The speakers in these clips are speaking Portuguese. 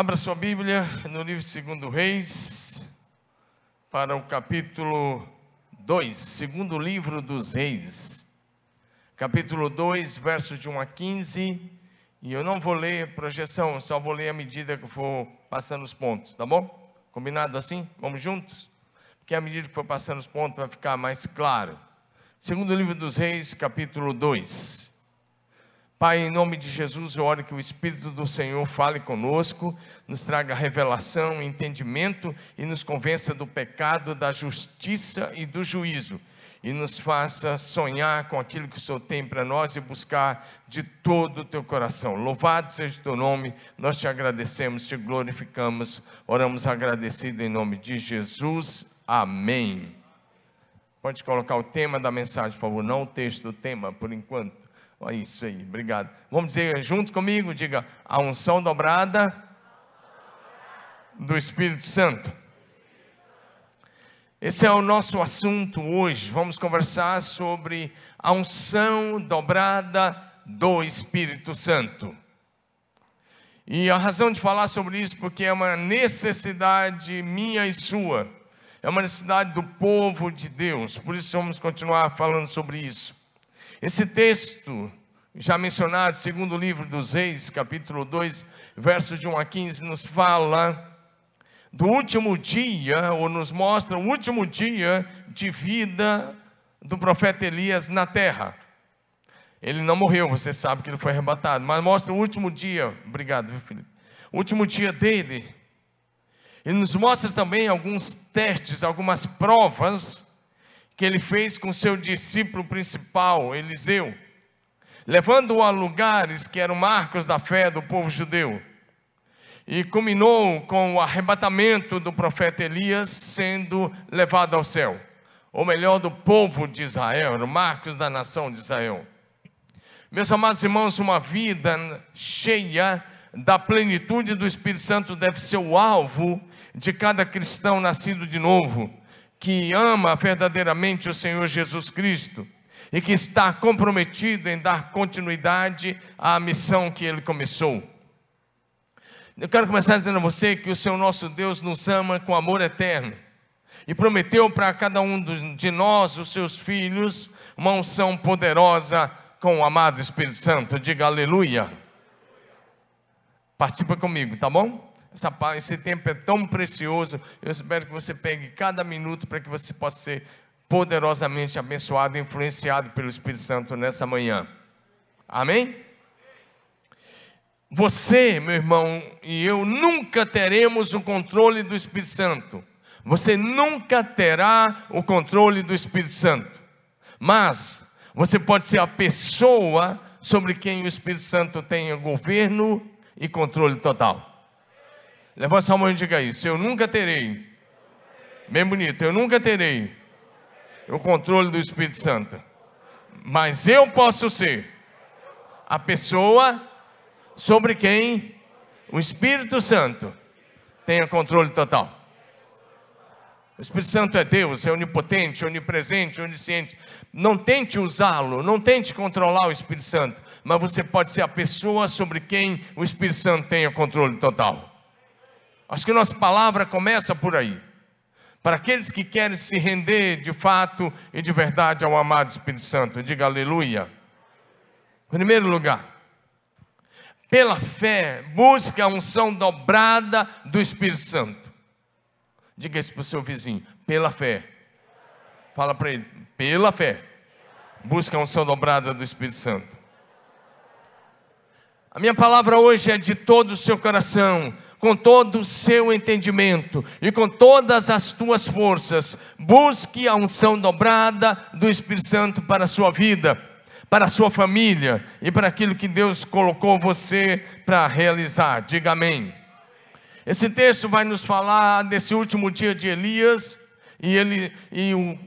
Abra sua Bíblia no livro Segundo Reis, para o capítulo 2, segundo livro dos Reis. Capítulo 2, versos de 1 a 15. E eu não vou ler projeção, só vou ler à medida que for passando os pontos, tá bom? Combinado assim? Vamos juntos? Porque à medida que for passando os pontos vai ficar mais claro. Segundo livro dos Reis, capítulo 2. Pai, em nome de Jesus, eu oro que o Espírito do Senhor fale conosco, nos traga revelação, entendimento e nos convença do pecado, da justiça e do juízo, e nos faça sonhar com aquilo que o Senhor tem para nós e buscar de todo o teu coração. Louvado seja o teu nome, nós te agradecemos, te glorificamos, oramos agradecido em nome de Jesus. Amém. Pode colocar o tema da mensagem, por favor, não o texto, o tema, por enquanto. Olha isso aí, obrigado. Vamos dizer junto comigo, diga, a unção dobrada do Espírito Santo. Esse é o nosso assunto hoje. Vamos conversar sobre a unção dobrada do Espírito Santo. E a razão de falar sobre isso porque é uma necessidade minha e sua. É uma necessidade do povo de Deus. Por isso vamos continuar falando sobre isso. Esse texto, já mencionado, segundo o livro dos Reis, capítulo 2, versos de 1 a 15, nos fala do último dia, ou nos mostra o último dia de vida do profeta Elias na terra. Ele não morreu, você sabe que ele foi arrebatado, mas mostra o último dia, obrigado, viu, Felipe? O último dia dele. Ele nos mostra também alguns testes, algumas provas que ele fez com seu discípulo principal, Eliseu, levando-o a lugares que eram marcos da fé do povo judeu. E culminou com o arrebatamento do profeta Elias sendo levado ao céu, ou melhor, do povo de Israel, marcos da nação de Israel. Meus amados irmãos, uma vida cheia da plenitude do Espírito Santo deve ser o alvo de cada cristão nascido de novo que ama verdadeiramente o Senhor Jesus Cristo e que está comprometido em dar continuidade à missão que ele começou. Eu quero começar dizendo a você que o Senhor nosso Deus nos ama com amor eterno e prometeu para cada um de nós, os seus filhos, uma unção poderosa com o amado Espírito Santo. Diga aleluia. Participa comigo, tá bom? Essa, esse tempo é tão precioso. Eu espero que você pegue cada minuto para que você possa ser poderosamente abençoado influenciado pelo Espírito Santo nessa manhã. Amém? Você, meu irmão, e eu nunca teremos o controle do Espírito Santo. Você nunca terá o controle do Espírito Santo. Mas você pode ser a pessoa sobre quem o Espírito Santo tem governo e controle total. Levanta sua mão e diga isso. Eu nunca terei. Bem bonito. Eu nunca terei o controle do Espírito Santo. Mas eu posso ser a pessoa sobre quem o Espírito Santo tenha controle total. O Espírito Santo é Deus, é onipotente, onipresente, onisciente. Não tente usá-lo, não tente controlar o Espírito Santo, mas você pode ser a pessoa sobre quem o Espírito Santo tenha controle total. Acho que nossa palavra começa por aí. Para aqueles que querem se render de fato e de verdade ao amado Espírito Santo, diga aleluia. Em primeiro lugar, pela fé, busque a unção dobrada do Espírito Santo. Diga isso para o seu vizinho, pela fé. Fala para ele, pela fé. Busque a unção dobrada do Espírito Santo. A minha palavra hoje é de todo o seu coração com todo o seu entendimento e com todas as tuas forças, busque a unção dobrada do Espírito Santo para a sua vida, para a sua família e para aquilo que Deus colocou você para realizar. Diga amém. Esse texto vai nos falar desse último dia de Elias e ele e o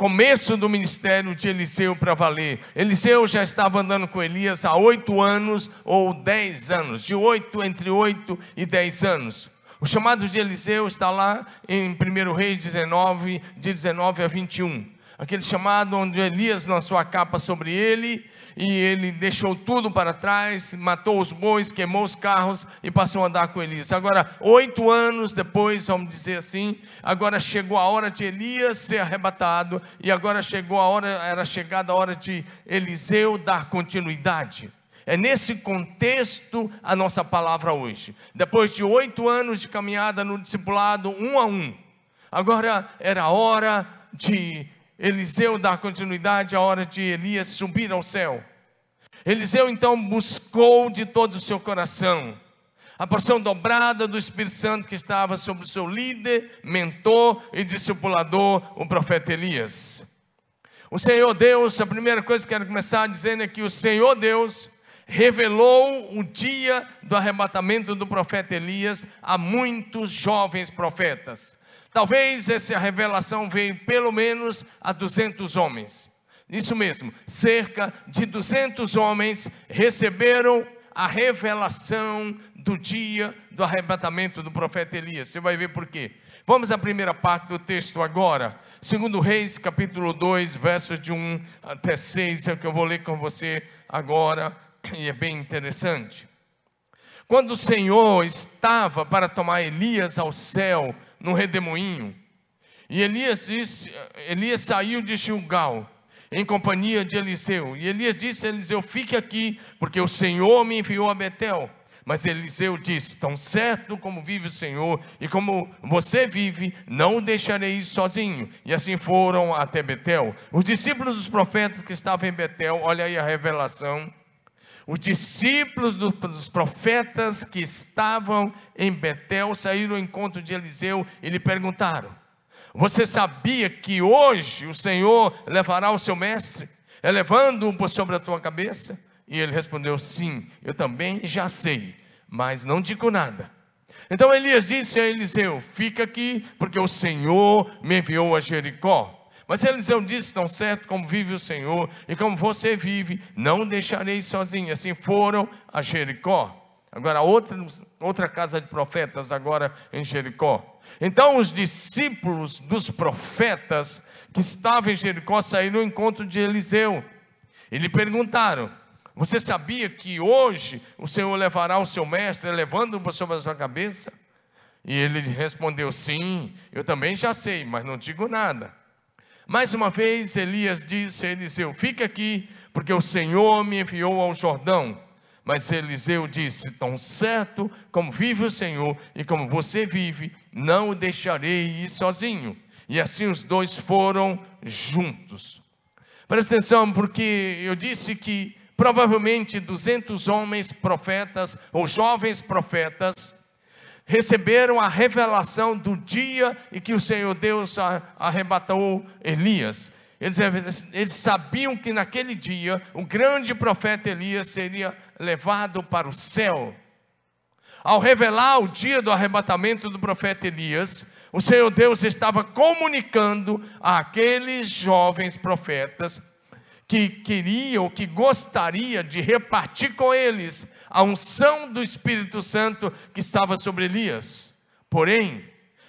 começo do ministério de Eliseu para valer. Eliseu já estava andando com Elias há oito anos ou dez anos, de oito, entre oito e dez anos. O chamado de Eliseu está lá em 1 Reis 19, de 19 a 21. aquele chamado onde Elias lançou a capa sobre ele e ele deixou tudo para trás, matou os bois, queimou os carros e passou a andar com Elias. Agora, oito anos depois, vamos dizer assim, agora chegou a hora de Elias ser arrebatado e agora chegou a hora, era chegada a hora de Eliseu dar continuidade. É nesse contexto a nossa palavra hoje. Depois de oito anos de caminhada no discipulado, um a um, agora era a hora de Eliseu dar continuidade, a hora de Elias subir ao céu. Eliseu então buscou de todo o seu coração a porção dobrada do Espírito Santo que estava sobre o seu líder, mentor e discipulador, o profeta Elias. O Senhor Deus, a primeira coisa que quero começar dizendo é que o Senhor Deus revelou o dia do arrebatamento do profeta Elias a muitos jovens profetas. Talvez essa revelação veio pelo menos a 200 homens. Isso mesmo, cerca de 200 homens receberam a revelação do dia do arrebatamento do profeta Elias. Você vai ver por quê. Vamos à primeira parte do texto agora. Segundo Reis, capítulo 2, versos de 1 até 6, é o que eu vou ler com você agora, e é bem interessante. Quando o Senhor estava para tomar Elias ao céu no redemoinho, e Elias, disse, Elias saiu de Gilgal, em companhia de Eliseu. E Elias disse a Eliseu: Fique aqui, porque o Senhor me enviou a Betel. Mas Eliseu disse: Tão certo como vive o Senhor e como você vive, não o deixarei sozinho. E assim foram até Betel. Os discípulos dos profetas que estavam em Betel, olha aí a revelação. Os discípulos dos profetas que estavam em Betel saíram ao encontro de Eliseu e lhe perguntaram: você sabia que hoje o Senhor levará o seu mestre, elevando-o por sobre a tua cabeça? E ele respondeu: Sim, eu também já sei, mas não digo nada. Então Elias disse a Eliseu: Fica aqui, porque o Senhor me enviou a Jericó. Mas Eliseu disse: Tão certo como vive o Senhor e como você vive, não deixarei sozinho. Assim foram a Jericó. Agora, outra, outra casa de profetas, agora em Jericó. Então os discípulos dos profetas que estavam em Jericó saíram ao encontro de Eliseu e lhe perguntaram: Você sabia que hoje o Senhor levará o seu mestre, levando-o sobre a sua cabeça? E ele respondeu: Sim, eu também já sei, mas não digo nada. Mais uma vez, Elias disse a Eliseu: Fica aqui, porque o Senhor me enviou ao Jordão. Mas Eliseu disse: Tão certo como vive o Senhor e como você vive, não o deixarei ir sozinho. E assim os dois foram juntos. Presta atenção, porque eu disse que provavelmente 200 homens profetas ou jovens profetas receberam a revelação do dia em que o Senhor Deus arrebatou Elias. Eles, eles, sabiam que naquele dia o grande profeta Elias seria levado para o céu. Ao revelar o dia do arrebatamento do profeta Elias, o Senhor Deus estava comunicando àqueles jovens profetas que queriam, que gostaria de repartir com eles a unção do Espírito Santo que estava sobre Elias. Porém,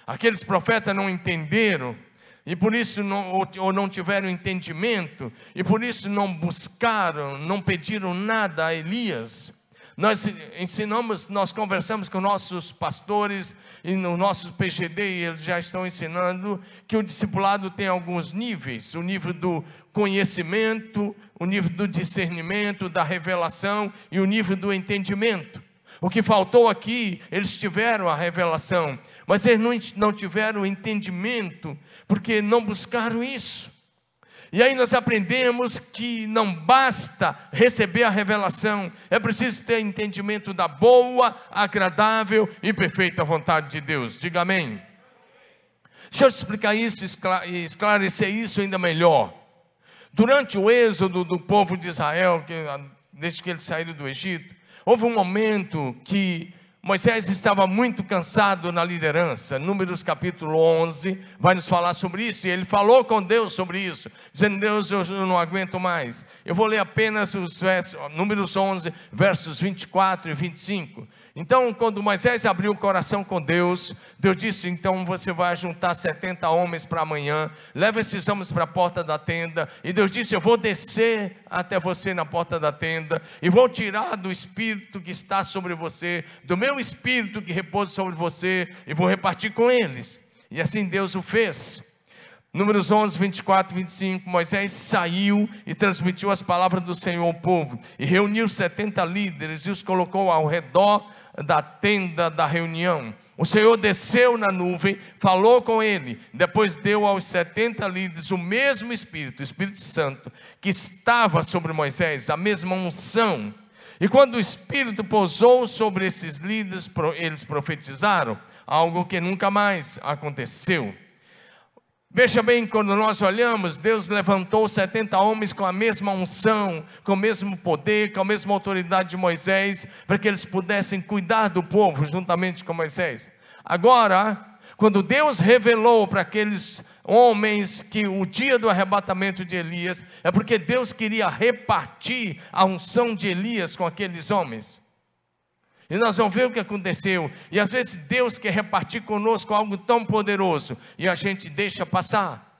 aqueles profetas não entenderam e por isso não, ou, ou não tiveram entendimento, e por isso não buscaram, não pediram nada a Elias. Nós ensinamos, nós conversamos com nossos pastores e no nosso PGD, e eles já estão ensinando que o discipulado tem alguns níveis: o nível do conhecimento, o nível do discernimento, da revelação e o nível do entendimento. O que faltou aqui, eles tiveram a revelação, mas eles não, não tiveram entendimento, porque não buscaram isso. E aí nós aprendemos que não basta receber a revelação, é preciso ter entendimento da boa, agradável e perfeita vontade de Deus. Diga amém. Deixa eu te explicar isso e esclarecer isso ainda melhor. Durante o êxodo do povo de Israel, desde que eles saíram do Egito, houve um momento que Moisés estava muito cansado na liderança. Números capítulo 11 vai nos falar sobre isso. E ele falou com Deus sobre isso, dizendo: Deus, eu não aguento mais. Eu vou ler apenas os versos, Números 11, versos 24 e 25. Então, quando Moisés abriu o coração com Deus, Deus disse: Então você vai juntar 70 homens para amanhã, leva esses homens para a porta da tenda. E Deus disse: Eu vou descer até você na porta da tenda, e vou tirar do espírito que está sobre você, do meu espírito que repousa sobre você, e vou repartir com eles. E assim Deus o fez. Números 11, 24 e 25, Moisés saiu e transmitiu as palavras do Senhor ao povo, e reuniu 70 líderes e os colocou ao redor da tenda da reunião. O Senhor desceu na nuvem, falou com ele, depois deu aos 70 líderes o mesmo Espírito, o Espírito Santo, que estava sobre Moisés, a mesma unção. E quando o Espírito pousou sobre esses líderes, eles profetizaram, algo que nunca mais aconteceu. Veja bem, quando nós olhamos, Deus levantou 70 homens com a mesma unção, com o mesmo poder, com a mesma autoridade de Moisés, para que eles pudessem cuidar do povo juntamente com Moisés. Agora, quando Deus revelou para aqueles homens que o dia do arrebatamento de Elias, é porque Deus queria repartir a unção de Elias com aqueles homens. E nós vamos ver o que aconteceu. E às vezes Deus quer repartir conosco algo tão poderoso e a gente deixa passar.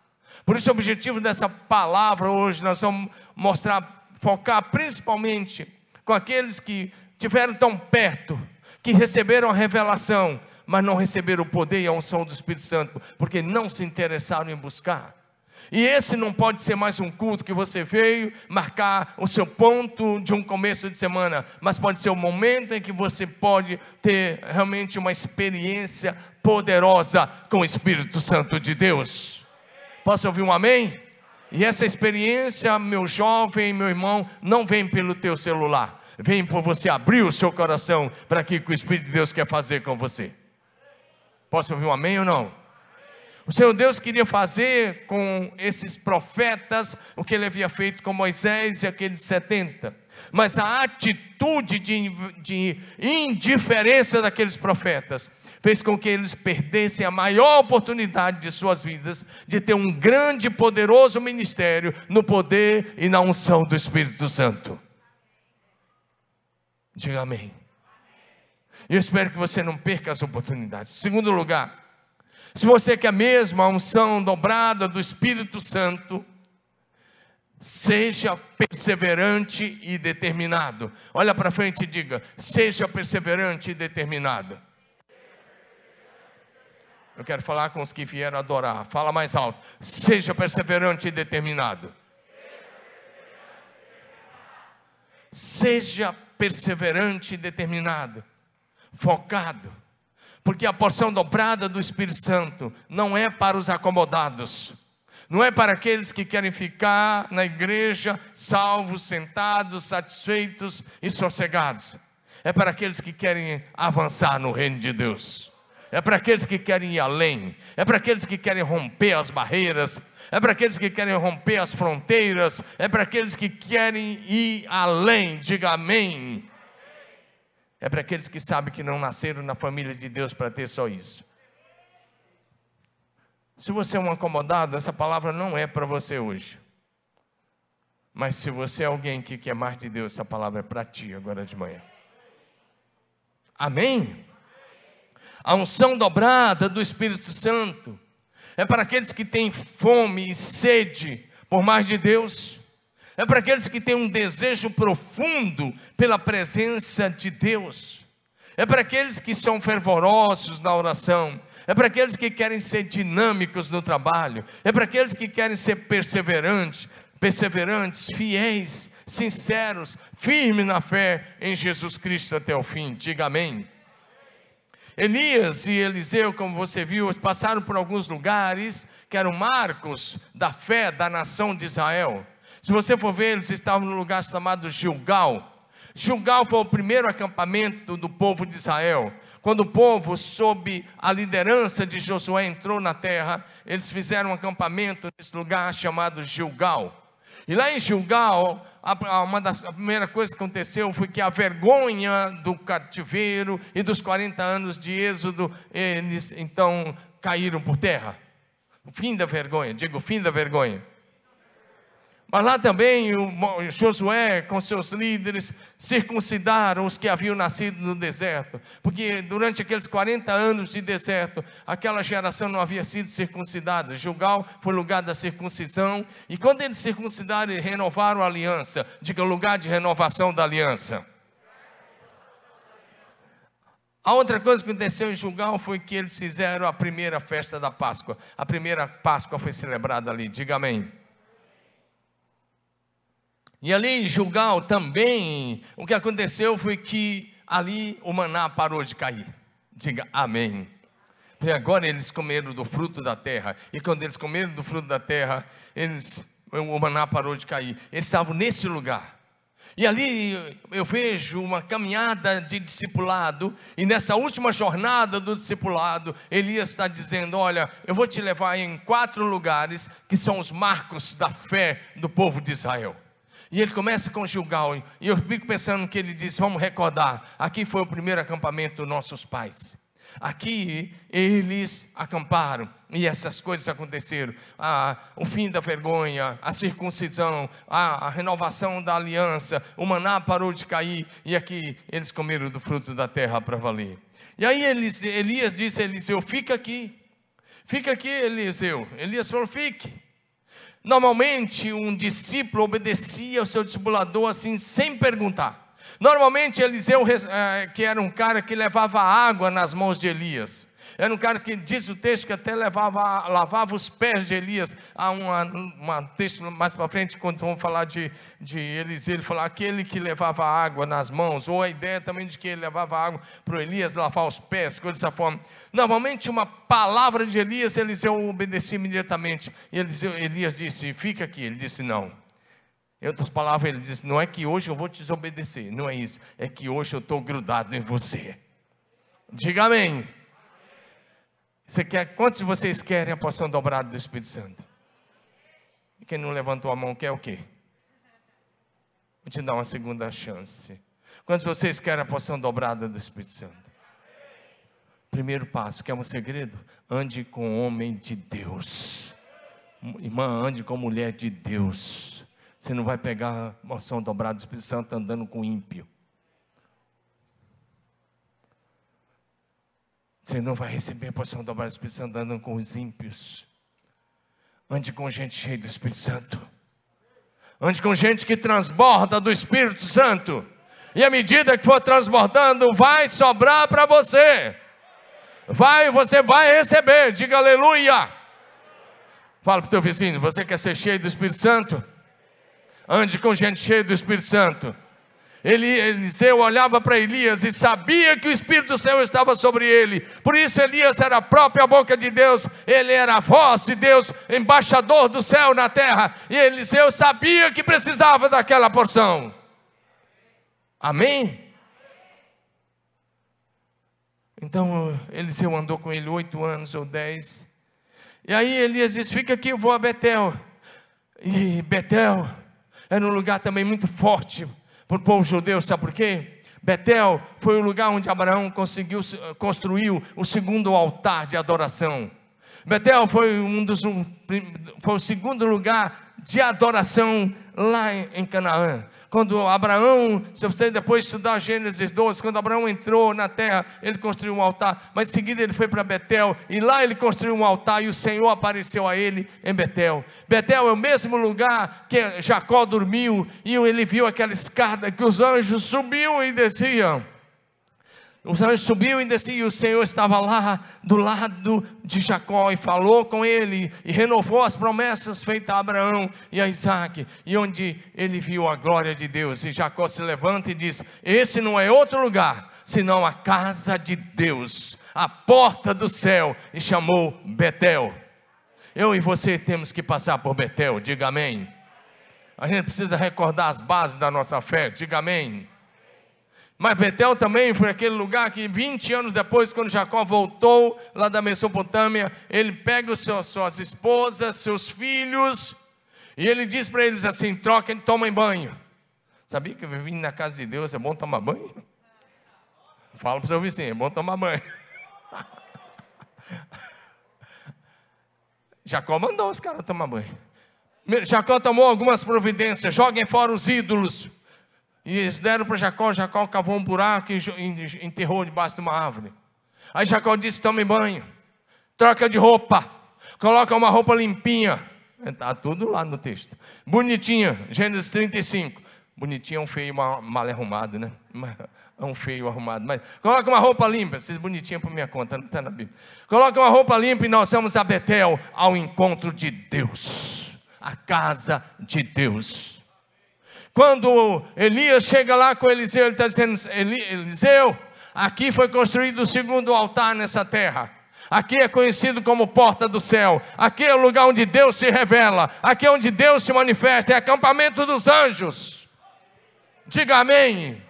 Por isso, o objetivo dessa palavra hoje, nós vamos mostrar, focar principalmente com aqueles que tiveram tão perto, que receberam a revelação, mas não receberam o poder e a unção do Espírito Santo, porque não se interessaram em buscar. E esse não pode ser mais um culto que você veio marcar o seu ponto de um começo de semana, mas pode ser o momento em que você pode ter realmente uma experiência poderosa com o Espírito Santo de Deus. Posso ouvir um amém? E essa experiência, meu jovem, meu irmão, não vem pelo teu celular, vem por você abrir o seu coração para aquilo que o Espírito de Deus quer fazer com você. Posso ouvir um amém ou não? O Senhor Deus queria fazer com esses profetas o que ele havia feito com Moisés e aqueles 70. Mas a atitude de, de indiferença daqueles profetas fez com que eles perdessem a maior oportunidade de suas vidas de ter um grande e poderoso ministério no poder e na unção do Espírito Santo. Diga amém. Eu espero que você não perca as oportunidades. Segundo lugar, se você quer mesmo a unção dobrada do Espírito Santo, seja perseverante e determinado. Olha para frente e diga: seja perseverante e determinado. Eu quero falar com os que vieram adorar. Fala mais alto. Seja perseverante e determinado. Seja perseverante e determinado. Focado porque a porção dobrada do Espírito Santo não é para os acomodados, não é para aqueles que querem ficar na igreja salvos, sentados, satisfeitos e sossegados, é para aqueles que querem avançar no reino de Deus. É para aqueles que querem ir além, é para aqueles que querem romper as barreiras, é para aqueles que querem romper as fronteiras, é para aqueles que querem ir além. Diga amém é para aqueles que sabem que não nasceram na família de Deus para ter só isso. Se você é um acomodado, essa palavra não é para você hoje. Mas se você é alguém que quer mais de Deus, essa palavra é para ti agora de manhã. Amém? A unção dobrada do Espírito Santo é para aqueles que têm fome e sede por mais de Deus é para aqueles que têm um desejo profundo pela presença de Deus, é para aqueles que são fervorosos na oração, é para aqueles que querem ser dinâmicos no trabalho, é para aqueles que querem ser perseverantes, perseverantes, fiéis, sinceros, firmes na fé em Jesus Cristo até o fim. Diga amém. Elias e Eliseu, como você viu, passaram por alguns lugares que eram marcos da fé da nação de Israel. Se você for ver, eles estavam num lugar chamado Gilgal. Gilgal foi o primeiro acampamento do povo de Israel. Quando o povo, sob a liderança de Josué, entrou na terra, eles fizeram um acampamento nesse lugar chamado Gilgal. E lá em Gilgal, uma das a primeira coisa que aconteceu foi que a vergonha do cativeiro e dos 40 anos de êxodo, eles então caíram por terra. O fim da vergonha, digo, o fim da vergonha. Mas lá também o Josué, com seus líderes, circuncidaram os que haviam nascido no deserto, porque durante aqueles 40 anos de deserto, aquela geração não havia sido circuncidada. Gilgal foi lugar da circuncisão, e quando eles circuncidaram, eles renovaram a aliança, diga lugar de renovação da aliança. A outra coisa que aconteceu em Gilgal foi que eles fizeram a primeira festa da Páscoa. A primeira Páscoa foi celebrada ali, diga amém. E ali em Gilgal também, o que aconteceu foi que ali o maná parou de cair. Diga amém. Porque agora eles comeram do fruto da terra. E quando eles comeram do fruto da terra, eles, o maná parou de cair. Eles estavam nesse lugar. E ali eu vejo uma caminhada de discipulado, e nessa última jornada do discipulado, Elias está dizendo: Olha, eu vou te levar em quatro lugares que são os marcos da fé do povo de Israel. E ele começa com Gilgal, e eu fico pensando que ele diz: vamos recordar, aqui foi o primeiro acampamento dos nossos pais. Aqui eles acamparam e essas coisas aconteceram. Ah, o fim da vergonha, a circuncisão, a, a, renovação da aliança, o maná parou de cair e aqui eles comeram do fruto da terra para valer. E aí eles, Elias disse a Eliseu: Fica aqui, fica aqui, Eliseu. Elias falou: Fique. Normalmente, um discípulo obedecia ao seu discipulador assim, sem perguntar. Normalmente, Eliseu, eh, que era um cara que levava água nas mãos de Elias, era um cara que diz o texto que até levava, lavava os pés de Elias. Há um texto mais para frente, quando vamos falar de, de Eliseu, ele fala aquele que levava água nas mãos, ou a ideia também de que ele levava água para Elias lavar os pés, coisa dessa forma. Normalmente, uma palavra de Elias, Eliseu obedecia imediatamente. E Eliseu, Elias disse: Fica aqui. Ele disse: Não. Em outras palavras, ele disse: Não é que hoje eu vou te desobedecer, não é isso, é que hoje eu estou grudado em você. Diga amém. Você quer, quantos de vocês querem a porção dobrada do Espírito Santo? E quem não levantou a mão quer o quê? Vou te dar uma segunda chance. Quantos de vocês querem a porção dobrada do Espírito Santo? Primeiro passo, quer um segredo? Ande com homem de Deus. Irmã, ande com mulher de Deus. Você não vai pegar a porção dobrada do Espírito Santo andando com ímpio. Você não vai receber a porção dobrada do Espírito Santo andando com os ímpios. Ande com gente cheia do Espírito Santo. Ande com gente que transborda do Espírito Santo. E à medida que for transbordando, vai sobrar para você. Vai, você vai receber. Diga aleluia. Fala para o teu vizinho: você quer ser cheio do Espírito Santo? Ande com gente cheia do Espírito Santo. Ele, Eliseu olhava para Elias e sabia que o Espírito do Senhor estava sobre ele. Por isso, Elias era a própria boca de Deus, ele era a voz de Deus, embaixador do céu na terra. E Eliseu sabia que precisava daquela porção. Amém? Então, Eliseu andou com ele oito anos ou dez. E aí Elias disse: Fica aqui, eu vou a Betel. E Betel era um lugar também muito forte para o povo judeu, sabe por quê? Betel foi o lugar onde Abraão conseguiu construiu o segundo altar de adoração. Betel foi um dos foi o segundo lugar de adoração lá em Canaã. Quando Abraão, se você depois estudar Gênesis 12, quando Abraão entrou na terra, ele construiu um altar, mas em seguida ele foi para Betel, e lá ele construiu um altar, e o Senhor apareceu a ele em Betel. Betel é o mesmo lugar que Jacó dormiu, e ele viu aquela escada que os anjos subiam e desciam. Os anjos subiu e desciam, e o Senhor estava lá do lado de Jacó e falou com ele e renovou as promessas feitas a Abraão e a Isaac, e onde ele viu a glória de Deus. E Jacó se levanta e diz: Esse não é outro lugar senão a casa de Deus, a porta do céu, e chamou Betel. Eu e você temos que passar por Betel, diga amém. A gente precisa recordar as bases da nossa fé, diga amém. Mas Betel também foi aquele lugar que 20 anos depois, quando Jacó voltou lá da Mesopotâmia, ele pega os seus, suas esposas, seus filhos, E ele diz para eles assim: troquem, tomem banho. Sabia que vim na casa de Deus é bom tomar banho? Fala para o seu vizinho, é bom tomar banho. Jacó mandou os caras tomar banho. Jacó tomou algumas providências, joguem fora os ídolos. E eles deram para Jacó, Jacó cavou um buraco e enterrou debaixo de uma árvore. Aí Jacó disse: tome banho, troca de roupa, coloca uma roupa limpinha. Está tudo lá no texto. Bonitinha, Gênesis 35. Bonitinho é um feio mal arrumado, né? É um feio arrumado. Mas coloca uma roupa limpa, vocês bonitinhos para minha conta, não está na Bíblia. Coloca uma roupa limpa e nós vamos a Betel ao encontro de Deus. A casa de Deus. Quando Elias chega lá com Eliseu, ele está dizendo: Eliseu, aqui foi construído o segundo altar nessa terra. Aqui é conhecido como porta do céu. Aqui é o lugar onde Deus se revela. Aqui é onde Deus se manifesta. É acampamento dos anjos. Diga amém.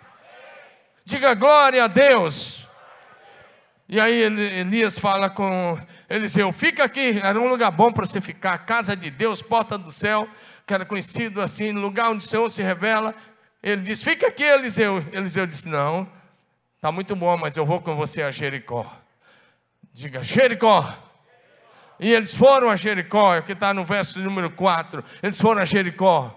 Diga glória a Deus. E aí Elias fala com Eliseu: fica aqui, era um lugar bom para você ficar, casa de Deus, porta do céu, que era conhecido assim, lugar onde o Senhor se revela. Ele diz: fica aqui, Eliseu. Eliseu disse: não, está muito bom, mas eu vou com você a Jericó. Diga Jericó. E eles foram a Jericó, é o que está no verso número 4. Eles foram a Jericó.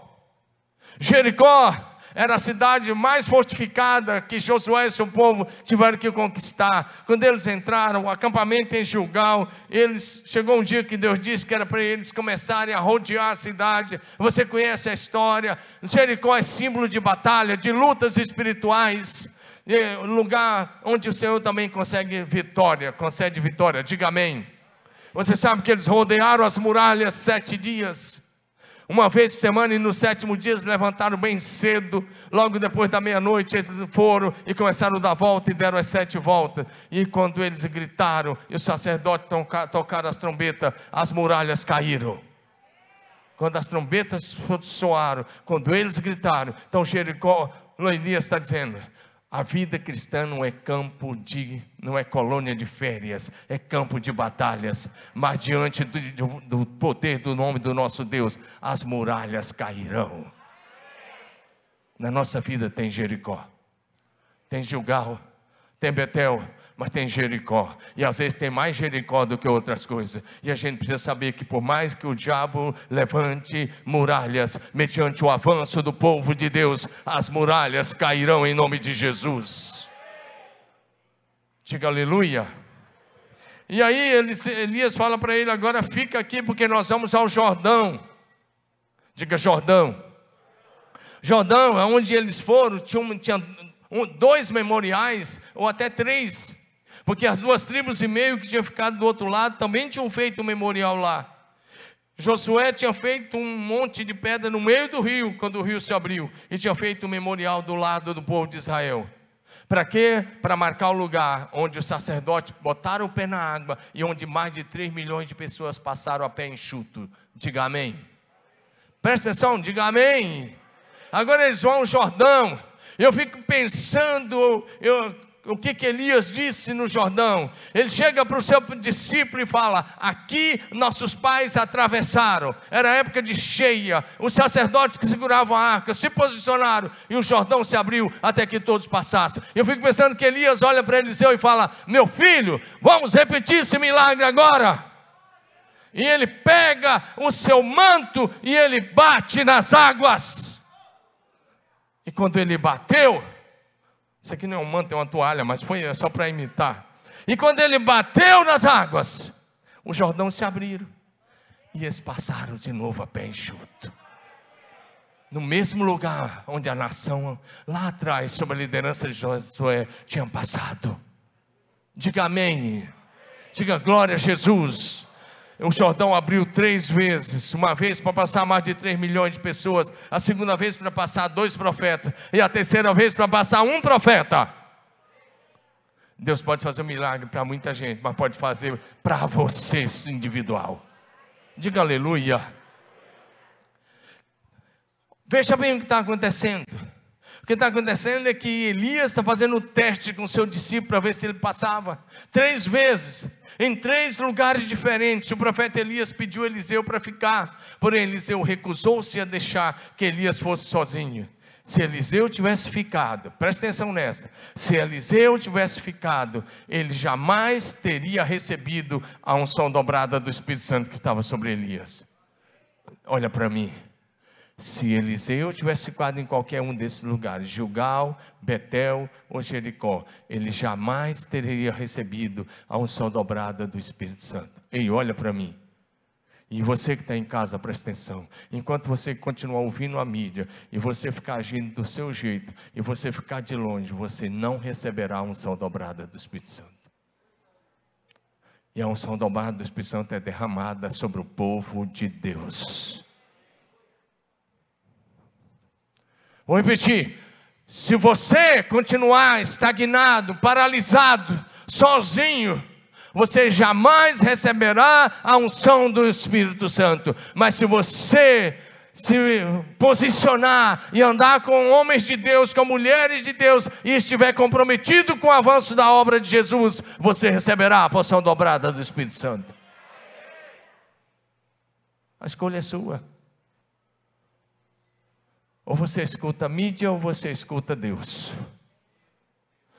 Jericó era a cidade mais fortificada que Josué e seu povo tiveram que conquistar. Quando eles entraram, o acampamento em Gilgal, eles chegou um dia que Deus disse que era para eles começarem a rodear a cidade. Você conhece a história? Jericó é símbolo de batalha, de lutas espirituais. Lugar onde o Senhor também consegue vitória, concede vitória. Diga amém. Você sabe que eles rodearam as muralhas sete dias. Uma vez por semana e no sétimo dia eles levantaram bem cedo, logo depois da meia-noite foram e começaram a dar volta e deram as sete voltas. E quando eles gritaram e os sacerdotes tocaram as trombetas, as muralhas caíram. Quando as trombetas soaram, quando eles gritaram, então Jericó, Elias está dizendo: a vida cristã não é campo de, não é colônia de férias, é campo de batalhas. Mas diante do, do poder do nome do nosso Deus, as muralhas cairão. Na nossa vida tem Jericó, tem Gilgal, tem Betel, mas tem Jericó. E às vezes tem mais Jericó do que outras coisas. E a gente precisa saber que por mais que o diabo levante muralhas, mediante o avanço do povo de Deus, as muralhas cairão em nome de Jesus. Diga aleluia. E aí Elias fala para ele: agora fica aqui, porque nós vamos ao Jordão. Diga Jordão. Jordão, aonde eles foram, tinha, tinha um, dois memoriais, ou até três, porque as duas tribos e meio que tinham ficado do outro lado também tinham feito um memorial lá. Josué tinha feito um monte de pedra no meio do rio, quando o rio se abriu, e tinha feito um memorial do lado do povo de Israel. Para quê? Para marcar o lugar onde os sacerdotes botaram o pé na água e onde mais de 3 milhões de pessoas passaram a pé enxuto. Diga amém. Presta atenção, diga amém. Agora eles vão ao Jordão. Eu fico pensando, eu, o que, que Elias disse no Jordão? Ele chega para o seu discípulo e fala: Aqui nossos pais atravessaram, era época de cheia, os sacerdotes que seguravam a arca se posicionaram e o Jordão se abriu até que todos passassem. Eu fico pensando que Elias olha para Eliseu e fala: Meu filho, vamos repetir esse milagre agora. E ele pega o seu manto e ele bate nas águas. E quando ele bateu, isso aqui não é um manto, é uma toalha, mas foi só para imitar. E quando ele bateu nas águas, o Jordão se abriram. E eles passaram de novo a pé enxuto. No mesmo lugar onde a nação, lá atrás, sob a liderança de Josué, tinha passado. Diga amém. Diga glória a Jesus o Jordão abriu três vezes, uma vez para passar mais de 3 milhões de pessoas, a segunda vez para passar dois profetas, e a terceira vez para passar um profeta. Deus pode fazer um milagre para muita gente, mas pode fazer para você individual. Diga aleluia. Veja bem o que está acontecendo. O que está acontecendo é que Elias está fazendo o teste com seu discípulo para ver se ele passava. Três vezes, em três lugares diferentes, o profeta Elias pediu Eliseu para ficar, porém Eliseu recusou-se a deixar que Elias fosse sozinho. Se Eliseu tivesse ficado, presta atenção nessa, se Eliseu tivesse ficado, ele jamais teria recebido a unção dobrada do Espírito Santo que estava sobre Elias. Olha para mim. Se Eliseu tivesse ficado em qualquer um desses lugares, Gilgal, Betel ou Jericó, ele jamais teria recebido a unção dobrada do Espírito Santo. Ei, olha para mim. E você que está em casa, presta atenção. Enquanto você continuar ouvindo a mídia, e você ficar agindo do seu jeito, e você ficar de longe, você não receberá a unção dobrada do Espírito Santo. E a unção dobrada do Espírito Santo é derramada sobre o povo de Deus. Vou repetir. Se você continuar estagnado, paralisado, sozinho, você jamais receberá a unção do Espírito Santo. Mas se você se posicionar e andar com homens de Deus, com mulheres de Deus, e estiver comprometido com o avanço da obra de Jesus, você receberá a porção dobrada do Espírito Santo. A escolha é sua. Ou você escuta a mídia ou você escuta Deus.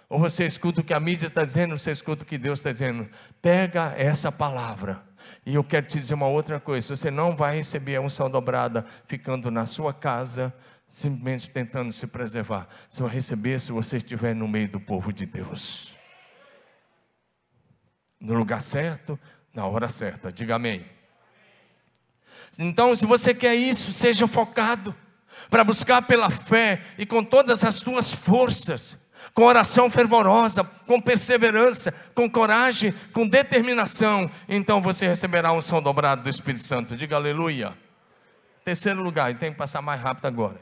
Ou você escuta o que a mídia está dizendo, ou você escuta o que Deus está dizendo. Pega essa palavra. E eu quero te dizer uma outra coisa: você não vai receber a unção dobrada ficando na sua casa, simplesmente tentando se preservar. Você vai receber se você estiver no meio do povo de Deus. No lugar certo, na hora certa. Diga amém. Então, se você quer isso, seja focado para buscar pela fé e com todas as tuas forças, com oração fervorosa, com perseverança, com coragem, com determinação, então você receberá um som dobrado do Espírito Santo. Diga aleluia. Terceiro lugar, e tem que passar mais rápido agora.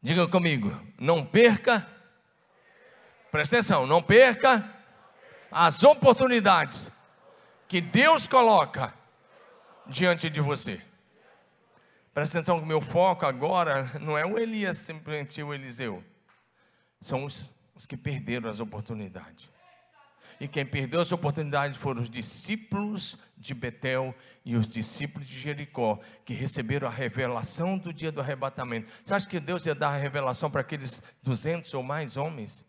Diga comigo, não perca, presta atenção, não perca as oportunidades que Deus coloca diante de você. Presta atenção que o meu foco agora não é o Elias, simplesmente o Eliseu. São os, os que perderam as oportunidades. E quem perdeu as oportunidades foram os discípulos de Betel e os discípulos de Jericó, que receberam a revelação do dia do arrebatamento. Você acha que Deus ia dar a revelação para aqueles 200 ou mais homens?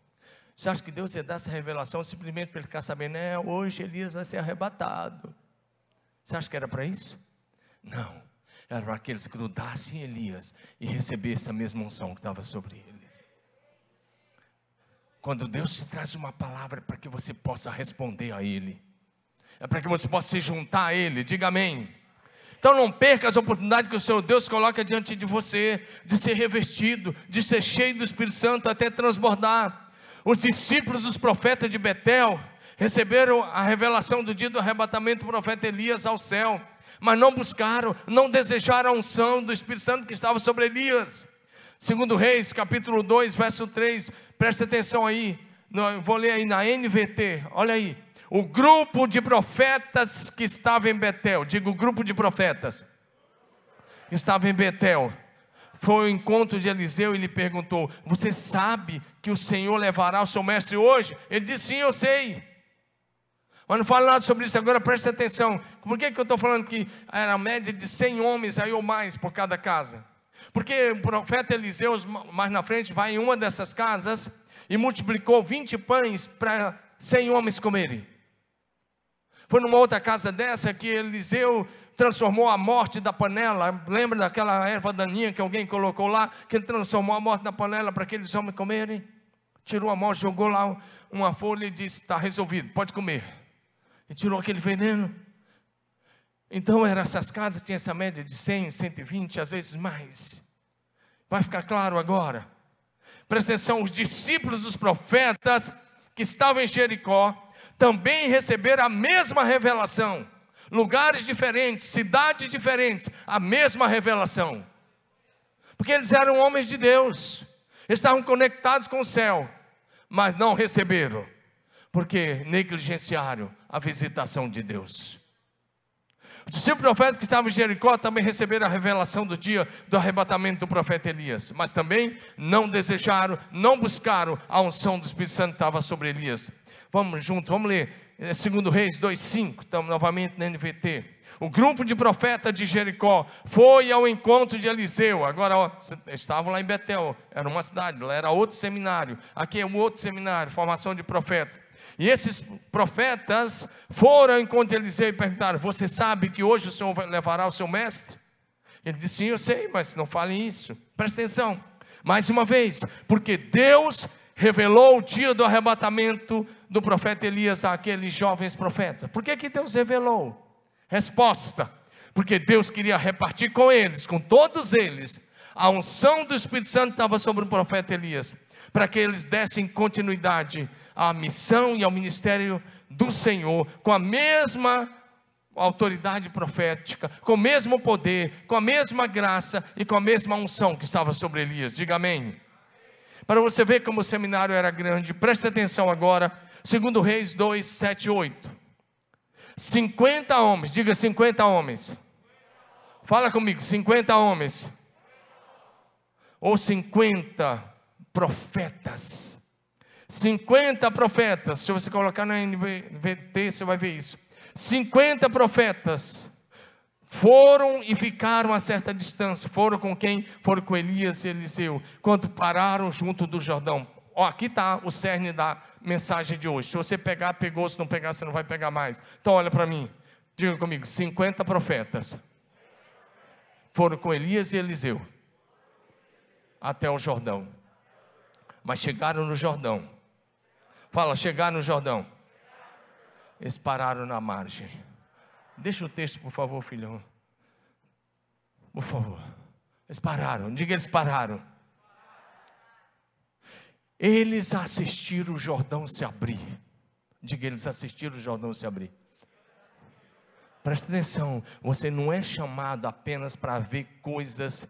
Você acha que Deus ia dar essa revelação simplesmente para ele ficar sabendo, é, hoje Elias vai ser arrebatado? Você acha que era para isso? Não era para que eles grudassem em Elias e recebessem a mesma unção que estava sobre eles. Quando Deus te traz uma palavra para que você possa responder a Ele, é para que você possa se juntar a Ele, diga amém. Então não perca as oportunidades que o Senhor Deus coloca diante de você, de ser revestido, de ser cheio do Espírito Santo até transbordar. Os discípulos dos profetas de Betel receberam a revelação do dia do arrebatamento do profeta Elias ao céu mas não buscaram, não desejaram a unção do Espírito Santo que estava sobre Elias. Segundo Reis, capítulo 2, verso 3, presta atenção aí, vou ler aí na NVT, olha aí. O grupo de profetas que estava em Betel, digo grupo de profetas, que estava em Betel, foi ao encontro de Eliseu e lhe perguntou: Você sabe que o Senhor levará o seu mestre hoje? Ele disse: Sim, eu sei. Mas não nada sobre isso agora, preste atenção. Por que, que eu estou falando que era a média de 100 homens aí ou mais por cada casa? Porque o profeta Eliseu, mais na frente, vai em uma dessas casas e multiplicou 20 pães para 100 homens comerem. Foi numa outra casa dessa que Eliseu transformou a morte da panela. Lembra daquela erva daninha que alguém colocou lá? Que ele transformou a morte da panela para aqueles homens comerem? Tirou a morte, jogou lá uma folha e disse: Está resolvido, pode comer e tirou aquele veneno. Então, eram essas casas, tinha essa média de 100, 120, às vezes mais. Vai ficar claro agora. Presta atenção, os discípulos dos profetas que estavam em Jericó também receberam a mesma revelação. Lugares diferentes, cidades diferentes, a mesma revelação. Porque eles eram homens de Deus, estavam conectados com o céu, mas não receberam porque negligenciaram a visitação de Deus. Os discípulos profetas que estavam em Jericó também receberam a revelação do dia do arrebatamento do profeta Elias, mas também não desejaram, não buscaram a unção do Espírito Santo que estava sobre Elias. Vamos juntos, vamos ler 2 é, Reis 2,5, estamos novamente na NVT. O grupo de profetas de Jericó foi ao encontro de Eliseu. Agora, ó, estavam lá em Betel, era uma cidade, lá era outro seminário. Aqui é um outro seminário, formação de profetas. E esses profetas foram de Eliseu e perguntaram: Você sabe que hoje o Senhor levará o seu mestre? Ele disse: Sim, eu sei, mas não falem isso. Presta atenção. Mais uma vez, porque Deus revelou o dia do arrebatamento do profeta Elias àqueles jovens profetas. Por que, que Deus revelou? Resposta: porque Deus queria repartir com eles, com todos eles, a unção do Espírito Santo estava sobre o profeta Elias, para que eles dessem continuidade à missão e ao ministério do Senhor, com a mesma autoridade profética, com o mesmo poder, com a mesma graça e com a mesma unção que estava sobre Elias. Diga amém. Para você ver como o seminário era grande, preste atenção agora, segundo Reis 2, 7, 8. 50 homens, diga 50 homens. Fala comigo, 50 homens. Ou 50 profetas. 50 profetas. Se você colocar na NVT, você vai ver isso. 50 profetas foram e ficaram a certa distância. Foram com quem? Foram com Elias e Eliseu. Quando pararam junto do Jordão. Ó, aqui está o cerne da mensagem de hoje. Se você pegar, pegou. Se não pegar, você não vai pegar mais. Então, olha para mim. Diga comigo: 50 profetas foram com Elias e Eliseu até o Jordão. Mas chegaram no Jordão. Fala, chegaram no Jordão. Eles pararam na margem. Deixa o texto, por favor, filhão. Por favor. Eles pararam. Diga, eles pararam. Eles assistiram o Jordão se abrir. Diga, eles assistiram o Jordão se abrir. Presta atenção, você não é chamado apenas para ver coisas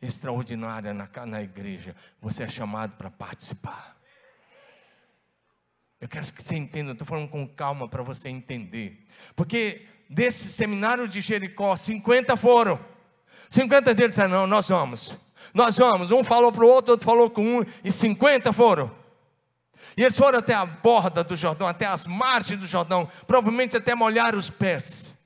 extraordinárias na, na igreja, você é chamado para participar. Eu quero que você entenda, estou falando com calma para você entender. Porque desse seminário de Jericó, 50 foram. 50 deles disseram: não, nós vamos. Nós vamos. Um falou para o outro, outro falou com um, e 50 foram. E eles foram até a borda do Jordão, até as margens do Jordão, provavelmente até molhar os pés.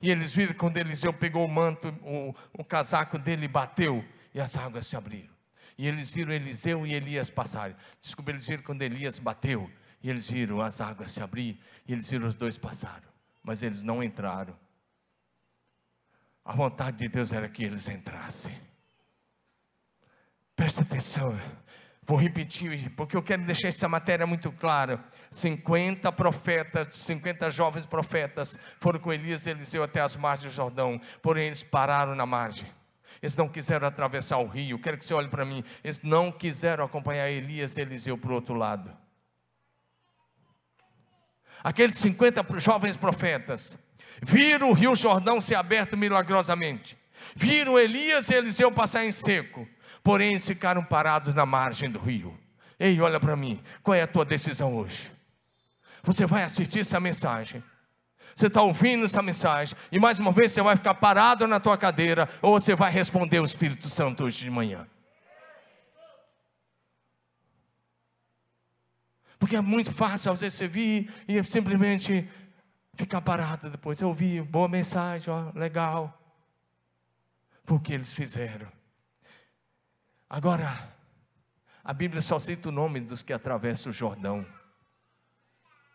E eles viram quando Eliseu pegou o manto, o, o casaco dele bateu, e as águas se abriram. E eles viram Eliseu e Elias passarem. Desculpa, eles viram quando Elias bateu, e eles viram as águas se abrir, e eles viram os dois passaram. Mas eles não entraram. A vontade de Deus era que eles entrassem. Presta atenção. Vou repetir, porque eu quero deixar essa matéria muito clara. 50 profetas, 50 jovens profetas foram com Elias e Eliseu até as margens do Jordão, porém eles pararam na margem. Eles não quiseram atravessar o rio. Quero que você olhe para mim. Eles não quiseram acompanhar Elias e Eliseu para o outro lado. Aqueles 50 jovens profetas viram o rio Jordão ser aberto milagrosamente, viram Elias e Eliseu passar em seco, porém eles ficaram parados na margem do rio. Ei, olha para mim, qual é a tua decisão hoje? Você vai assistir essa mensagem, você está ouvindo essa mensagem, e mais uma vez você vai ficar parado na tua cadeira, ou você vai responder o Espírito Santo hoje de manhã. Porque é muito fácil, às vezes, você vir e simplesmente ficar parado depois. Eu ouvi, boa mensagem, ó, legal. Porque eles fizeram. Agora, a Bíblia só cita o nome dos que atravessam o Jordão.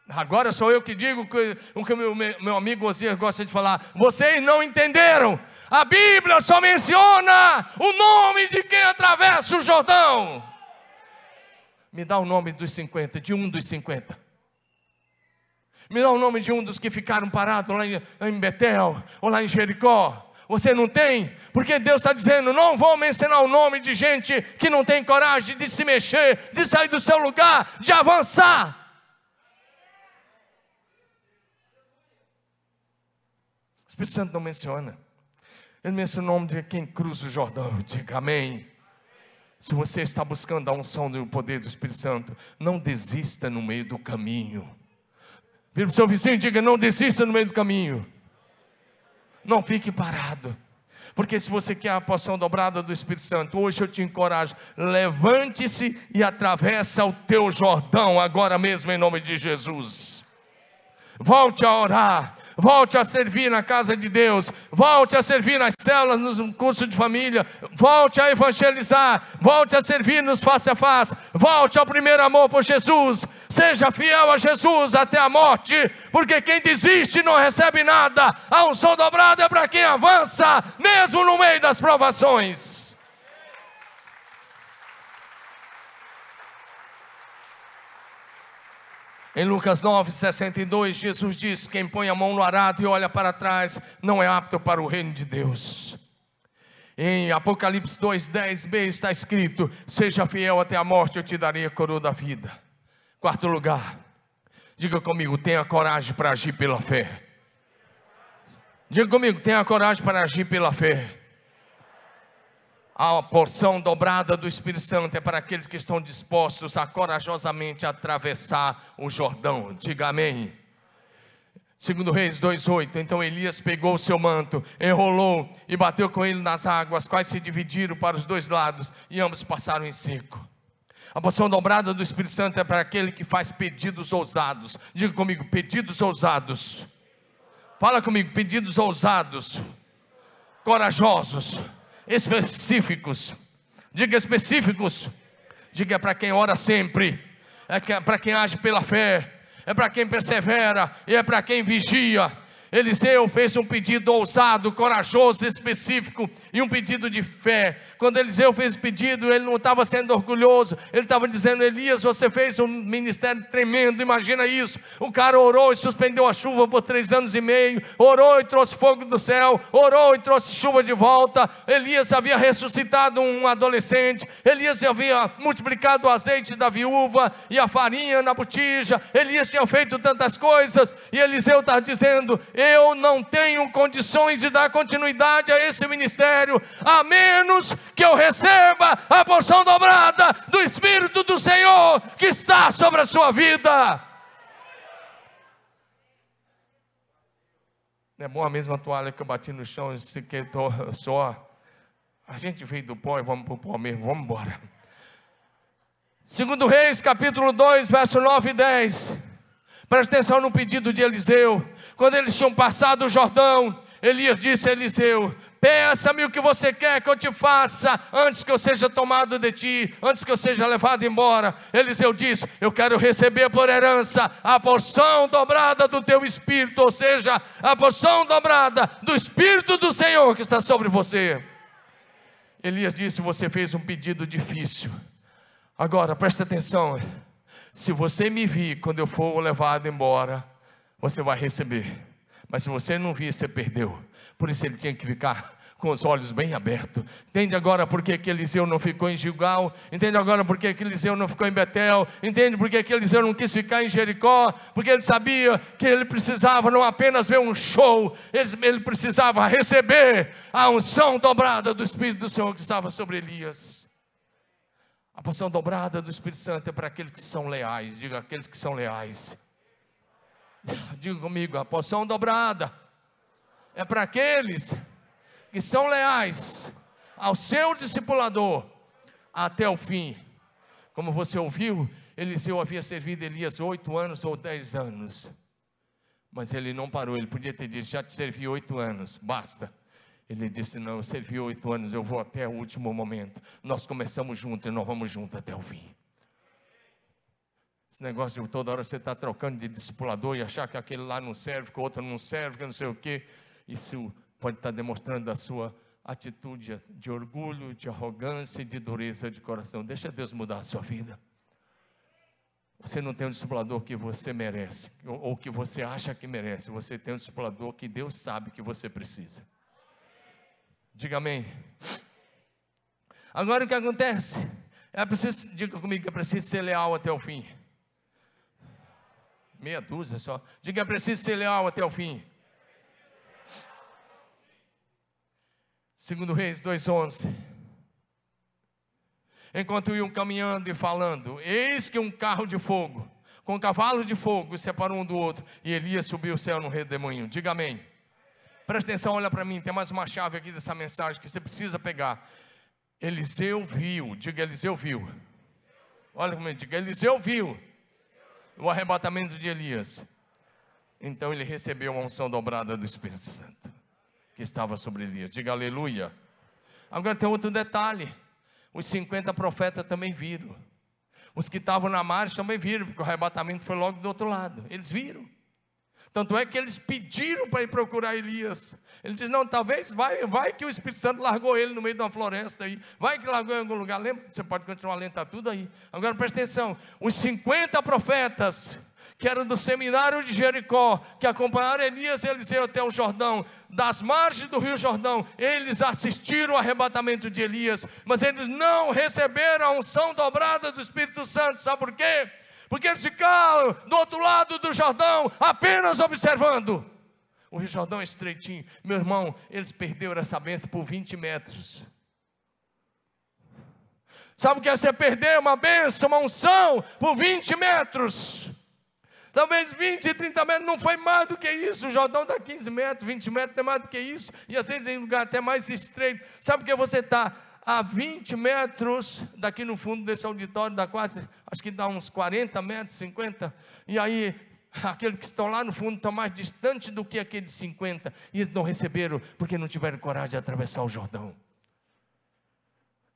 Agora sou eu que digo o que meu, meu amigo Osias gosta de falar. Vocês não entenderam. A Bíblia só menciona o nome de quem atravessa o Jordão. Me dá o nome dos 50, de um dos 50. Me dá o nome de um dos que ficaram parados lá em Betel, ou lá em Jericó. Você não tem? Porque Deus está dizendo: não vou mencionar o nome de gente que não tem coragem de se mexer, de sair do seu lugar, de avançar. O Espírito Santo não menciona. Ele menciona o nome de quem cruza o Jordão. Diga amém. Se você está buscando a unção do poder do Espírito Santo, não desista no meio do caminho. Vira para o seu vizinho e diga: não desista no meio do caminho. Não fique parado. Porque se você quer a porção dobrada do Espírito Santo, hoje eu te encorajo, levante-se e atravessa o teu Jordão agora mesmo em nome de Jesus. Volte a orar, volte a servir na casa de Deus, volte a servir nas células, no curso de família, volte a evangelizar, volte a servir nos face a face, volte ao primeiro amor por Jesus, seja fiel a Jesus até a morte, porque quem desiste não recebe nada, a unção dobrada é para quem avança, mesmo no meio das provações. Em Lucas 9, 62, Jesus diz: Quem põe a mão no arado e olha para trás não é apto para o reino de Deus. Em Apocalipse 2, 10b está escrito: Seja fiel até a morte, eu te darei a coroa da vida. Quarto lugar, diga comigo: tenha coragem para agir pela fé. Diga comigo: tenha coragem para agir pela fé. A porção dobrada do Espírito Santo é para aqueles que estão dispostos a corajosamente atravessar o Jordão. Diga amém. Segundo Reis 2:8, então Elias pegou o seu manto, enrolou e bateu com ele nas águas, quais se dividiram para os dois lados, e ambos passaram em seco. A porção dobrada do Espírito Santo é para aquele que faz pedidos ousados. Diga comigo, pedidos ousados. Fala comigo, pedidos ousados, corajosos específicos. Diga específicos. Diga para quem ora sempre. É para quem age pela fé. É para quem persevera. E é para quem vigia Eliseu fez um pedido ousado, corajoso, específico e um pedido de fé. Quando Eliseu fez o pedido, ele não estava sendo orgulhoso, ele estava dizendo: Elias, você fez um ministério tremendo, imagina isso. O cara orou e suspendeu a chuva por três anos e meio, orou e trouxe fogo do céu, orou e trouxe chuva de volta. Elias havia ressuscitado um adolescente, Elias havia multiplicado o azeite da viúva e a farinha na botija, Elias tinha feito tantas coisas, e Eliseu está dizendo: eu não tenho condições de dar continuidade a esse ministério, a menos que eu receba a porção dobrada do Espírito do Senhor que está sobre a sua vida. É bom a mesma toalha que eu bati no chão, se que só. A gente veio do pó e vamos para o pó mesmo, vamos embora. Segundo Reis, capítulo 2, verso 9 e 10. Presta atenção no pedido de Eliseu. Quando eles tinham passado o Jordão, Elias disse a Eliseu: Peça-me o que você quer que eu te faça antes que eu seja tomado de ti, antes que eu seja levado embora. Eliseu disse: Eu quero receber por herança a porção dobrada do teu espírito, ou seja, a porção dobrada do espírito do Senhor que está sobre você. Elias disse: Você fez um pedido difícil. Agora preste atenção. Se você me vir quando eu for levado embora, você vai receber. Mas se você não vir, você perdeu. Por isso ele tinha que ficar com os olhos bem abertos. Entende agora por que, que Eliseu não ficou em Gilgal? Entende agora por que, que Eliseu não ficou em Betel? Entende por que, que Eliseu não quis ficar em Jericó? Porque ele sabia que ele precisava não apenas ver um show, ele, ele precisava receber a unção dobrada do Espírito do Senhor que estava sobre Elias. A porção dobrada do Espírito Santo é para aqueles que são leais. Diga aqueles que são leais. Diga comigo, a porção dobrada é para aqueles que são leais ao seu discipulador até o fim. Como você ouviu, Eliseu havia servido Elias oito anos ou dez anos. Mas ele não parou, ele podia ter dito: já te servi oito anos, basta. Ele disse: Não, eu servi oito anos, eu vou até o último momento. Nós começamos juntos e nós vamos juntos até o fim. Esse negócio de toda hora você está trocando de discipulador e achar que aquele lá não serve, que o outro não serve, que não sei o quê. Isso pode estar demonstrando a sua atitude de orgulho, de arrogância e de dureza de coração. Deixa Deus mudar a sua vida. Você não tem um discipulador que você merece, ou que você acha que merece. Você tem um discipulador que Deus sabe que você precisa. Diga amém. Agora o que acontece? É preciso, diga comigo que é preciso ser leal até o fim. Meia dúzia só. Diga é preciso ser leal até o fim. Segundo Reis 2:11. Enquanto iam caminhando e falando, eis que um carro de fogo, com cavalos de fogo, separou um do outro, e Elias subiu o céu no redemoinho. Diga amém. Presta atenção, olha para mim, tem mais uma chave aqui dessa mensagem que você precisa pegar. Eliseu viu, diga Eliseu viu. Olha como ele diga, Eliseu viu o arrebatamento de Elias. Então ele recebeu a unção dobrada do Espírito Santo que estava sobre Elias. Diga aleluia. Agora tem outro detalhe: os 50 profetas também viram. Os que estavam na margem também viram, porque o arrebatamento foi logo do outro lado. Eles viram. Tanto é que eles pediram para ir procurar Elias. Ele diz: Não, talvez vai, vai que o Espírito Santo largou ele no meio de uma floresta aí. Vai que largou em algum lugar. Lembra? Você pode continuar lendo, está tudo aí. Agora presta atenção: os 50 profetas que eram do seminário de Jericó, que acompanharam Elias e Eliseu até o Jordão, das margens do rio Jordão, eles assistiram o arrebatamento de Elias, mas eles não receberam a unção dobrada do Espírito Santo, sabe por quê? Porque eles ficaram do outro lado do Jordão, apenas observando. O Rio Jordão é estreitinho, meu irmão, eles perderam essa benção por 20 metros. Sabe o que é você perder uma benção, uma unção, por 20 metros? Talvez 20, 30 metros, não foi mais do que isso. O Jordão está 15 metros, 20 metros, não é mais do que isso. E às vezes em lugar até mais estreito. Sabe por que você está a 20 metros daqui no fundo desse auditório, dá quase, acho que dá uns 40 metros, 50. E aí, aqueles que estão lá no fundo estão mais distantes do que aqueles 50. E eles não receberam porque não tiveram coragem de atravessar o Jordão.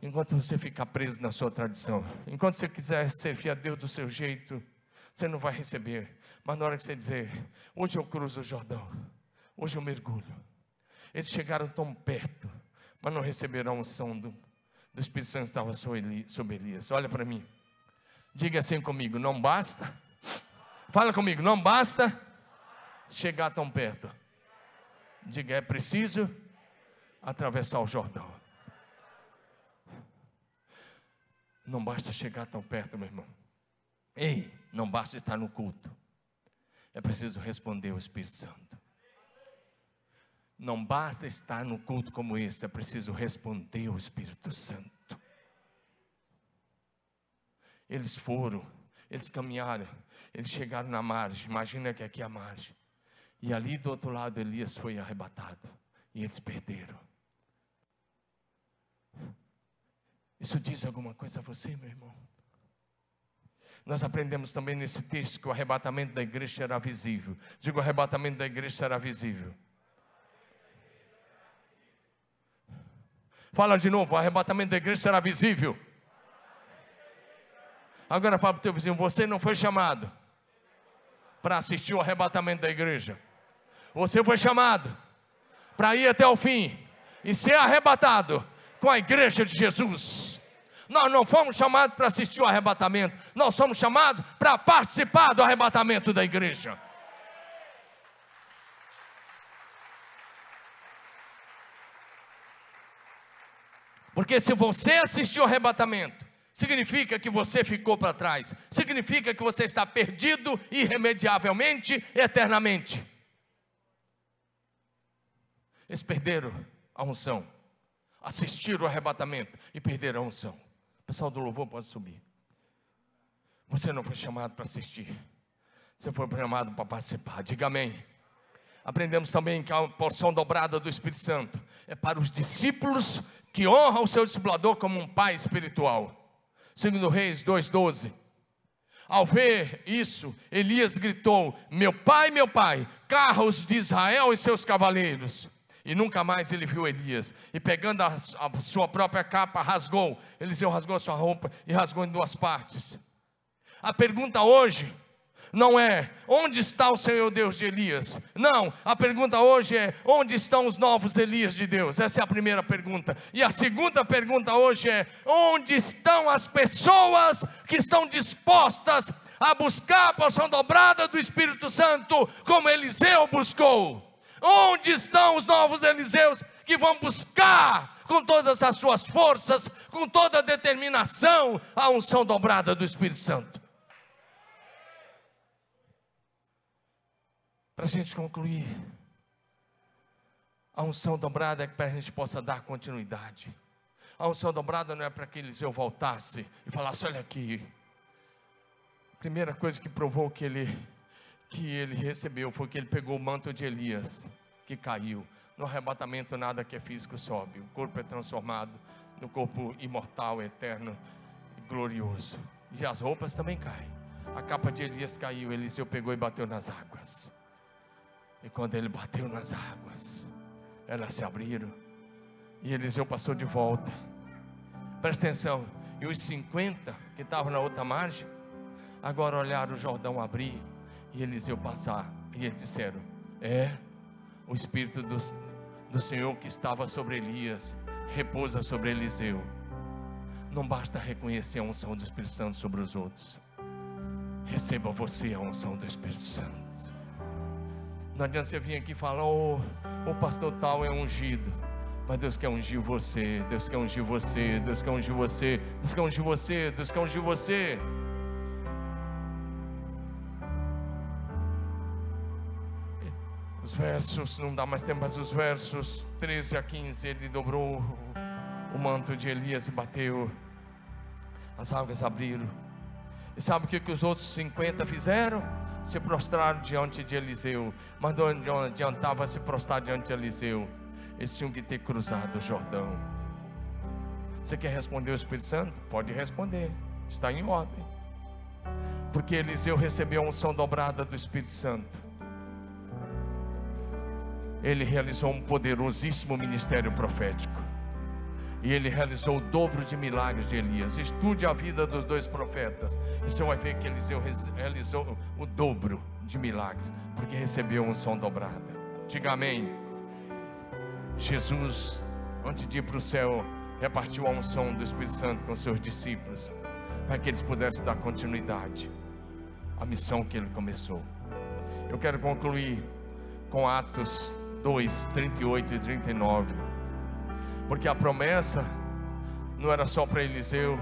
Enquanto você ficar preso na sua tradição, enquanto você quiser servir a Deus do seu jeito, você não vai receber. Mas na hora que você dizer, hoje eu cruzo o Jordão, hoje eu mergulho. Eles chegaram tão perto, mas não receberam a unção do, do Espírito Santo que estava sobre Elias. Olha para mim, diga assim comigo: não basta, fala comigo, não basta chegar tão perto. Diga, é preciso atravessar o Jordão. Não basta chegar tão perto, meu irmão. Ei, não basta estar no culto, é preciso responder ao Espírito Santo. Não basta estar no culto como esse, é preciso responder ao Espírito Santo. Eles foram, eles caminharam, eles chegaram na margem, imagina que aqui é a margem. E ali do outro lado Elias foi arrebatado, e eles perderam. Isso diz alguma coisa a você, meu irmão? Nós aprendemos também nesse texto que o arrebatamento da igreja será visível. Digo, o arrebatamento da igreja será visível. Fala de novo, o arrebatamento da igreja será visível. Agora fala para o teu vizinho, você não foi chamado para assistir o arrebatamento da igreja. Você foi chamado para ir até o fim e ser arrebatado com a igreja de Jesus. Nós não fomos chamados para assistir o arrebatamento, nós somos chamados para participar do arrebatamento da igreja. Porque se você assistiu o arrebatamento, significa que você ficou para trás, significa que você está perdido irremediavelmente, eternamente. Eles perderam a unção, assistiram o arrebatamento e perderam a unção. Pessoal do louvor pode subir. Você não foi chamado para assistir. Você foi chamado para participar. Diga amém. Aprendemos também que a porção dobrada do Espírito Santo é para os discípulos que honram o seu discipulador como um pai espiritual. Segundo Reis 2:12. Ao ver isso, Elias gritou: Meu pai, meu pai, carros de Israel e seus cavaleiros. E nunca mais ele viu Elias. E pegando a, a sua própria capa, rasgou. Eliseu rasgou a sua roupa e rasgou em duas partes. A pergunta hoje não é onde está o Senhor Deus de Elias. Não, a pergunta hoje é onde estão os novos Elias de Deus. Essa é a primeira pergunta. E a segunda pergunta hoje é onde estão as pessoas que estão dispostas a buscar a porção dobrada do Espírito Santo, como Eliseu buscou. Onde estão os novos Eliseus que vão buscar com todas as suas forças, com toda a determinação, a unção dobrada do Espírito Santo? Para a gente concluir, a unção dobrada é para a gente possa dar continuidade. A unção dobrada não é para que Eliseu voltasse e falasse: olha aqui. A primeira coisa que provou que ele que ele recebeu foi que ele pegou o manto de Elias, que caiu. No arrebatamento, nada que é físico sobe. O corpo é transformado no corpo imortal, eterno e glorioso. E as roupas também caem. A capa de Elias caiu, Eliseu pegou e bateu nas águas. E quando ele bateu nas águas, elas se abriram. E Eliseu passou de volta. Presta atenção. E os 50 que estavam na outra margem, agora olharam o Jordão abrir e Eliseu passar. E eles disseram: É, o Espírito do, do Senhor que estava sobre Elias repousa sobre Eliseu. Não basta reconhecer a unção do Espírito Santo sobre os outros. Receba você a unção do Espírito Santo. Não adianta você vir aqui e falar, oh, o pastor tal é ungido. Mas Deus quer ungir você, Deus quer ungir você, Deus quer ungir você, Deus quer ungir você, Deus quer ungir você. Os versos, não dá mais tempo, mas os versos 13 a 15, ele dobrou o manto de Elias e bateu, as águas abriram. E sabe o que, que os outros 50 fizeram? Se prostraram diante de Eliseu. Mas não adiantava se prostrar diante de Eliseu. Eles tinham que ter cruzado o Jordão. Você quer responder o Espírito Santo? Pode responder, está em ordem. Porque Eliseu recebeu a unção dobrada do Espírito Santo. Ele realizou um poderosíssimo ministério profético e ele realizou o dobro de milagres de Elias. Estude a vida dos dois profetas, e você vai ver que Eliseu realizou o dobro de milagres, porque recebeu unção dobrada. Diga amém. Jesus, antes de ir para o céu, repartiu a unção do Espírito Santo com seus discípulos, para que eles pudessem dar continuidade à missão que ele começou. Eu quero concluir com Atos 2, 38 e 39 porque a promessa não era só para Eliseu,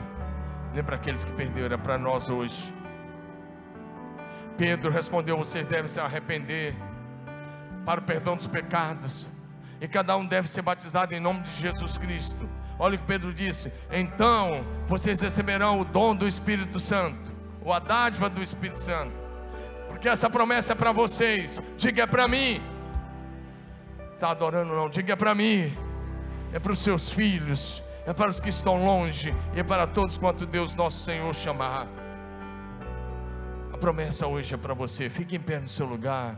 nem para aqueles que perderam, era para nós hoje. Pedro respondeu: Vocês devem se arrepender para o perdão dos pecados, e cada um deve ser batizado em nome de Jesus Cristo. Olha o que Pedro disse: Então vocês receberão o dom do Espírito Santo, ou a dádiva do Espírito Santo, porque essa promessa é para vocês. Diga é para mim. Está adorando não? Diga é para mim é para os seus filhos, é para os que estão longe, e é para todos quanto Deus nosso Senhor chamar. A promessa hoje é para você. Fique em pé no seu lugar.